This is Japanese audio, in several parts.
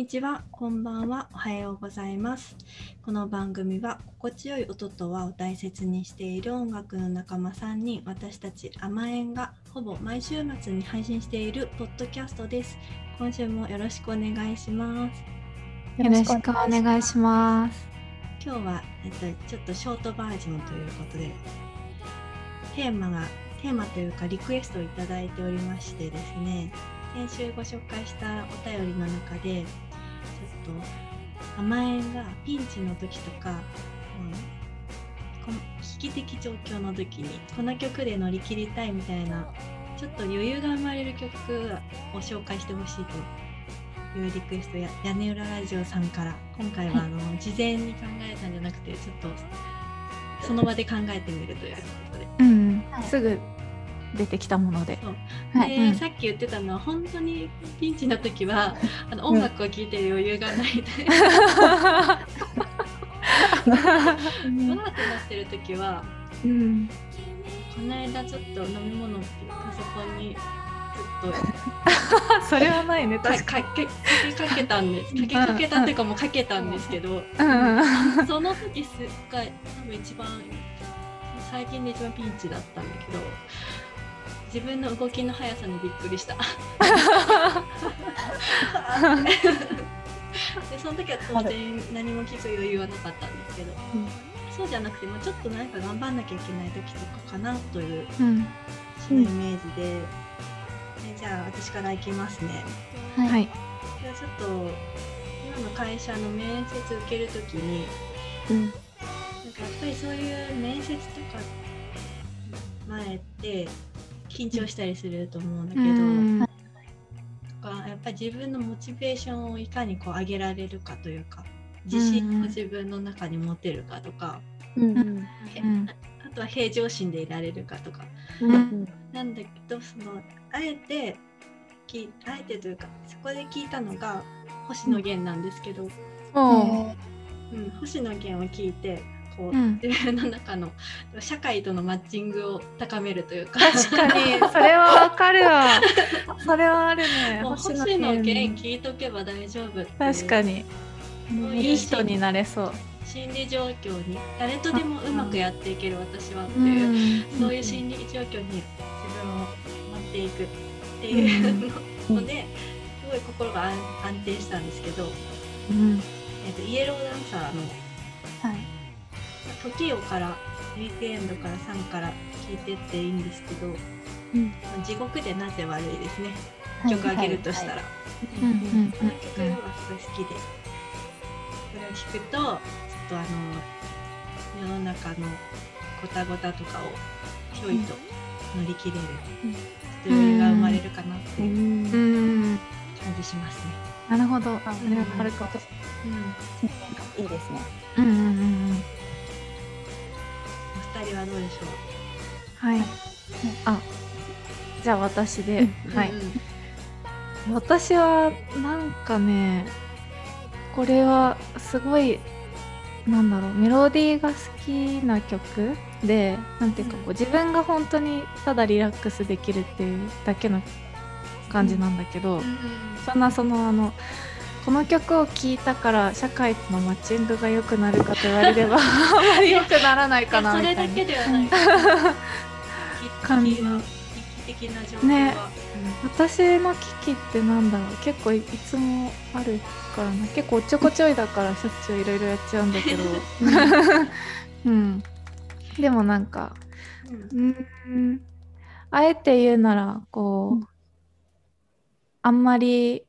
にちは、こんばんは、おはようございます。この番組は心地よい音と和を大切にしている音楽の仲間3人、私たち甘えんがほぼ毎週末に配信しているポッドキャストです。今週もよろしくお願いします。よろしくお願いします。今日は、えっと、ちょっとショートバージョンということで、テーマが、テーマというかリクエストをいただいておりましてですね、先週ご紹介したお便りの中でと甘えんがピンチの時とか、うん、この危機的状況の時にこの曲で乗り切りたいみたいなちょっと余裕が生まれる曲を紹介してほしいというリクエストや屋根裏ラジオさんから今回はあの、事前に考えたんじゃなくてちょっとその場で考えてみるということで。うん、すぐ出てきたもので。そう。で、うん、さっき言ってたのは本当にピンチの時は あの音楽を聴いてる余裕がないで、うん、わーってなってる時は、うん、この間ちょっと飲み物パソコンにちょっとそれはないねかかけかけかけたんです。かけかけたっていうかもうかけたんですけど、うん、その時すっごい多分一番最近で一番ピンチだったんだけど自分の動きの速さにびっくりした。でその時は当然何も聞く余裕はなかったんですけど、うん、そうじゃなくてもちょっと何か頑張んなきゃいけない時とかかなという、うん、そのイメージで、でじゃあ私からいきますね。はい。じゃあちょっと今の会社の面接受ける時に、うん、なんかやっぱりそういう面接とか前って緊張したりすると思うんだけど、うん、やっぱり自分のモチベーションをいかにこう上げられるかというか自信を自分の中に持てるかとか、うんうん、あとは平常心でいられるかとか、うん、なんだけどそのあえてきあえてというかそこで聞いたのが星野源なんですけど、うん、星野源を聞いてこう、うん、自分の中の社会とのマッチングを高めるというか。確かに。それはわかるわ。それはあるね。星野源聞いとけば大丈夫確かに。いい人になれそう。心理状況に誰とでもうまくやっていける私はっていう、うん、そういう心理状況に自分を持っていくっていうの。で、すごい心が安定したんですけど、うん。えーと、イエローダンサーのはい時をからウィークエンドから3から聞いてっていいんですけど、うん、地獄でなぜ悪いですね、曲あげるとしたら。この曲がすごい好きで、これを聞くと、ちょっとあの、世の中のごたごたとかをひょいと乗り切れる、うん、ちょっと余裕が生まれるかなっていう感じしますね。なるほど。あ、それはあるか。うん、いいですね。うんうんうん。お二人はどうでしょう？はい。あ、じゃあ私で、はい。私はなんかね、これはすごいなんだろうメロディーが好きな曲でなんていうかこう自分が本当にただリラックスできるっていうだけの感じなんだけど、そんなそのあのこの曲を聴いたから社会とのマッチングが良くなるかと言われれば あまり良くならないかなみたいな。それだけではない。感じ的な状況ね、うん、私の危機ってなんだろう。結構いつもあるからな。結構おっちょこちょいだからしょっちゅういろいろやっちゃうんだけど。うん。でもなんかうん。あえて言うならこう、うん、あんまり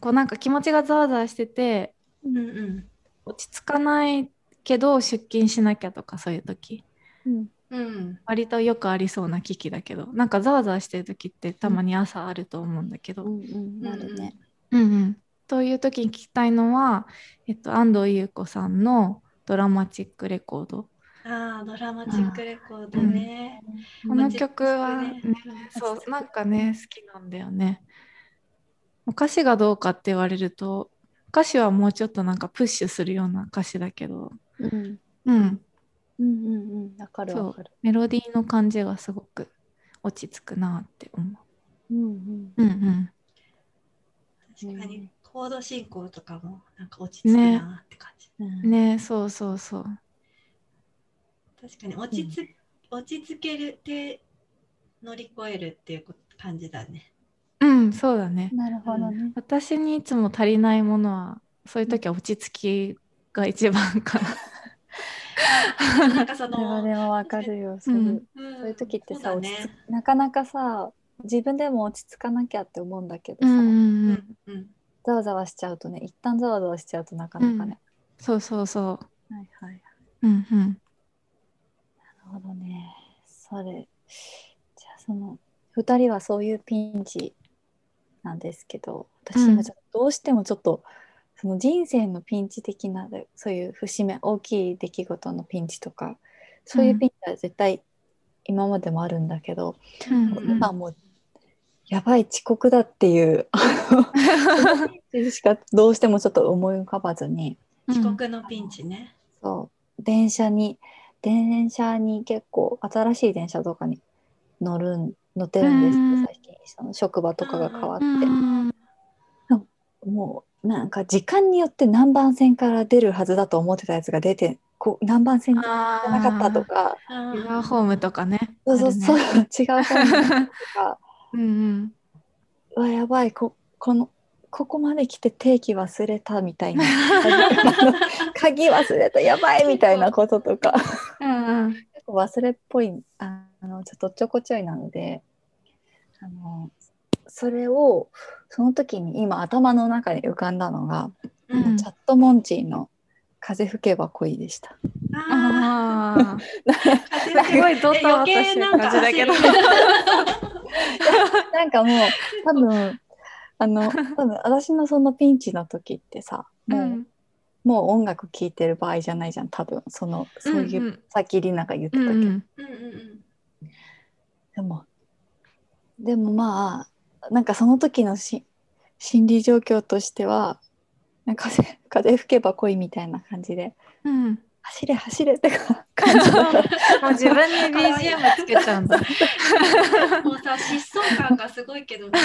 こうなんか気持ちがざわざわしてて、うんうん、落ち着かないけど出勤しなきゃとかそういう時、うんうん、割とよくありそうな危機だけどなんかざわざわしてる時ってたまに朝あると思うんだけど。うんうん、なるね。うんうん、という時に聞きたいのは、えっと、安藤優子さんの「ドラマチックレコード」。ああドラマチックレコードね。うん、この曲はね、ねそうなんかね好きなんだよね。歌詞がどうかって言われると歌詞はもうちょっとなんかプッシュするような歌詞だけど、うん、うん、うんうんうん。わかるわかる。メロディーの感じがすごく落ち着くなって思う。うんうん。うんうん。確かにコード進行とかもなんか落ち着くなって感じ、うん。ねそうそうそう。確かに落ち着、落ち着けるって乗り越えるっていう感じだねうんそうだねなるほどね。私にいつも足りないものはそういう時は落ち着きが一番かななんかそのでもわかるよ。そういううんそういう時ってさ、そうだ落ちなかなかさ自分でも落ち着かなきゃって思うんだけどさ、うんうんううんんうんざわざわしちゃうとね一旦ざわざわしちゃうとなかなかね。そうそうそはいはい。ううんうんなるほどね。それじゃあその2人はそういうピンチなんですけど私うん。今ちょっとどうしてもちょっと、その人生のピンチ的なそういう節目大きい出来事のピンチとかそういうピンチは絶対今までもあるんだけど、うん。もう今もうやばい遅刻だっていう ピンチしかどうしてもちょっと思い浮かばずに遅刻のピンチね、そう。電車に電車に結構新しい電車とかに乗るん乗ってるんです最近その職場とかが変わって、うんもうなんか時間によって何番線から出るはずだと思ってたやつが出てこう何番線じゃあなかったとか。うんユアホームとかね。そうそうそう、ね違う本とか。うんうん。やばい。ここのここまで来て定期忘れたみたいな。鍵忘れた。やばいみたいなこととか。うんうん。結構忘れっぽいあのちょっとちょこちょいなのであのそれをその時に今頭の中に浮かんだのが、うん。チャットモンチーの「風吹けば恋」でした。あすごいドタバタしてる感じだけどなんか なんかもう多分あの多分私のそのピンチの時ってさもう,、もう音楽聴いてる場合じゃないじゃん多分。そのそういう、うんさっきりなが言ってたけど、うんうん。うんうんでもでもまあなんかその時のし心理状況としてはなんか風風吹けば恋みたいな感じで。うん走れ走れってか感じもう自分に BGM つけちゃうんだ。う んもうさ疾走感がすごいけど、ね、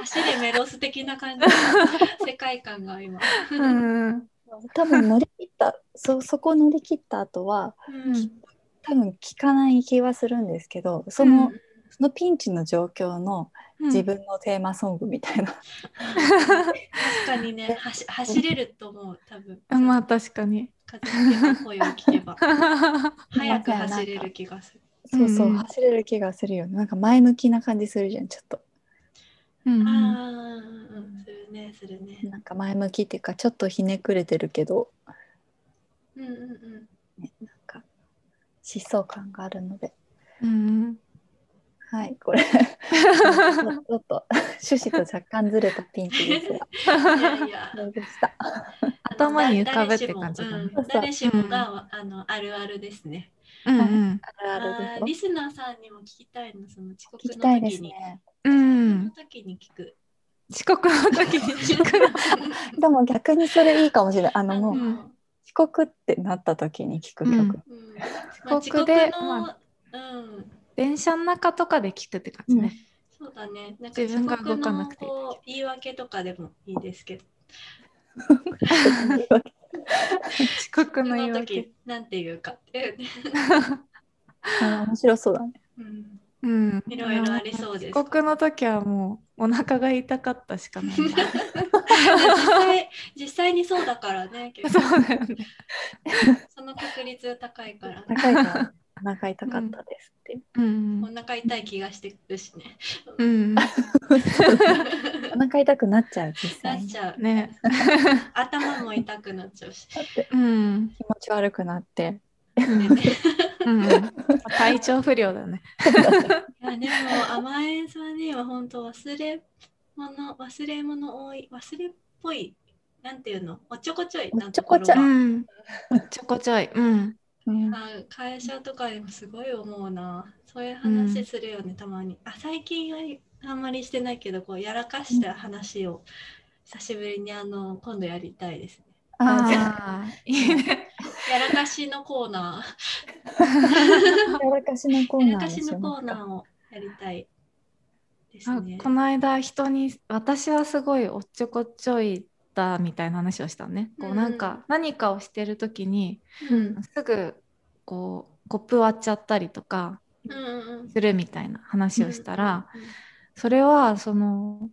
走れメロス的な感じ。の世界観が今、うんうん。多分乗り切ったそそこ乗り切った後はうん。多分聞かない気はするんですけどその,、そのピンチの状況の自分のテーマソングみたいな、確かにね。走走れると思う多分。うん。まあ確かに。風吹けば声を聞けば。早く走れる気がする。そうそう、うん。走れる気がするよね。なんか前向きな感じするじゃんちょっと。うんうん。ああうんするねするね。なんか前向きっていうかちょっとひねくれてるけど、うんうんうん。ね、なんか疾走感があるので。うんはい。これ。ちょっと趣旨と若干ずれたピンチですが。いやいや。でした。頭に浮かぶって感じ誰しもが、あのあるあるですね。うんうん。あるあるあーリですよスナーさんにも聞きたいの、その遅刻の聞きたいです時に。ね。うん。時に聞く。遅刻の時に聞く。でも逆にそれいいかもしれない。ああのもううん。遅刻ってなった時に聞く曲、うん。うん。まあ遅刻でのうん、電車の中とかで聞くって感じね。そうだね。なんか自分が動かなくて言い訳とかでもいいですけど、遅刻その言い訳。の時なんて言うかっていうね。あ面白そうだねうん。うん。いろいろありそうです。遅刻の時はもうお腹が痛かったしかない。実際実際にそうだからね、結そ構うだよね。その確率高いから、高いからお腹痛かったですって、うん。お腹痛い気がしてくるしね。うん。お腹痛くなっちゃう実際。になっちゃう。ね。頭も痛くなっちゃうし。だってうん。気持ち悪くなって。ね。うん。体調不良だね。いやでも甘えんさんには本当忘れ物忘れ物多い忘れっぽいなんていうの？おっちょこちょいなところおっちょこちょが。うん。ちょこちょい。うんうんあ会社とかでもすごい思うな。そういう話するよね、たまに。あ最近はあんまりしてないけどこうやらかした話を久しぶりにあの今度やりたいですね。あやらかしのコーナやらかしのコーー。やらかしのコーナーを やりたいですね。この間人に私はすごいおっちょこちょいだみたいな話をしたのね。こうなんか何かをしてる時に、うん、すぐこうコップ割っちゃったりとかするみたいな話をしたら、それはその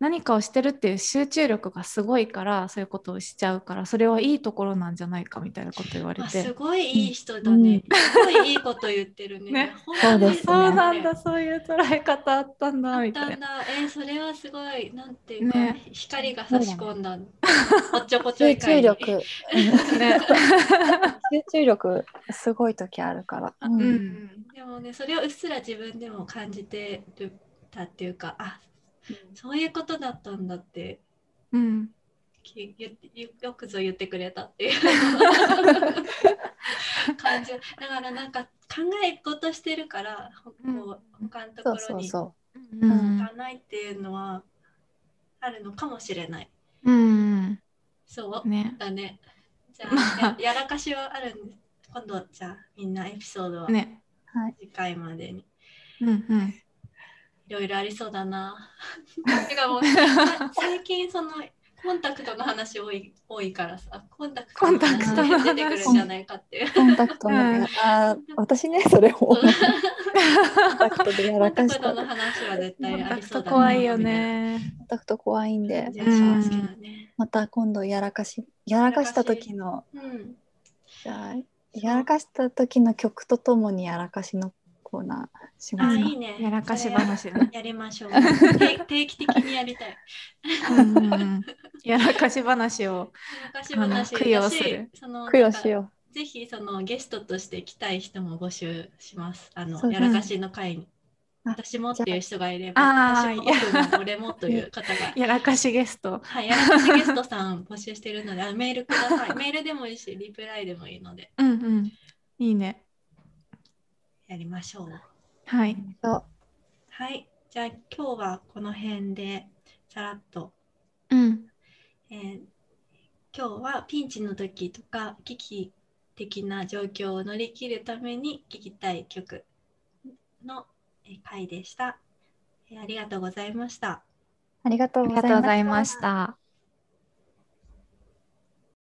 何かをしてるっていう集中力がすごいからそういうことをしちゃうからそれはいいところなんじゃないかみたいなこと言われて。すごいいい人だね、うん、すごいいいこと言ってるね。ね。そうですね。そうなんだそういう捉え方あったんだみたいなえー、それはすごいなんていうか、ね、光が差し込んだ、ね、おっちょこちょい集中力、ね、集中力すごい時あるから、うん、うん、でもねそれをうっすら自分でも感じてるたっていうかあそういうことだったんだって、うん、よくぞ言ってくれたっていう。感じ。だからなんか考え事してるからこう他のところに行かないっていうのはあるのかもしれない。うん、そう、ね、だね。じゃあやらかしはあるんです。今度じゃあみんなエピソードは。次回までに。ねはい、うんうんいろいろありそうだな。てかもう 最近そのコンタクトの話多い多いからさ、コンタクトの話出てくるんじゃないかっていう。コンタクトの、うん、あ私ねそれを。コンタクトでやらかした。の話は絶対ありそうだな。怖いよね。コンタクト怖いんで。また今度やらかしやらかした時の、うん、じゃあやらかした時の曲とともにやらかしのコーナーしますか？いいね。やらかし話ね。やりましょう。定期的にやりたい。やらかし話を。やらかし話供養する。供養しよう。ぜひそのゲストとして来たい人も募集します。あのやらかしの会に。私もっていう人がいれば、私も俺もという 方が。やらかしゲスト。はい、やらかしゲストさん募集しているので、あメールください。メールでもいいし、リプライでもいいので。うんうん。いいね。やりましょう。はい。はい。じゃあ今日はこの辺でさらっと。うん。えー、今日はピンチの時とか危機的な状況を乗り切るために聴きたい曲の回でした。えー、ありがとうございました。ありがとうございました。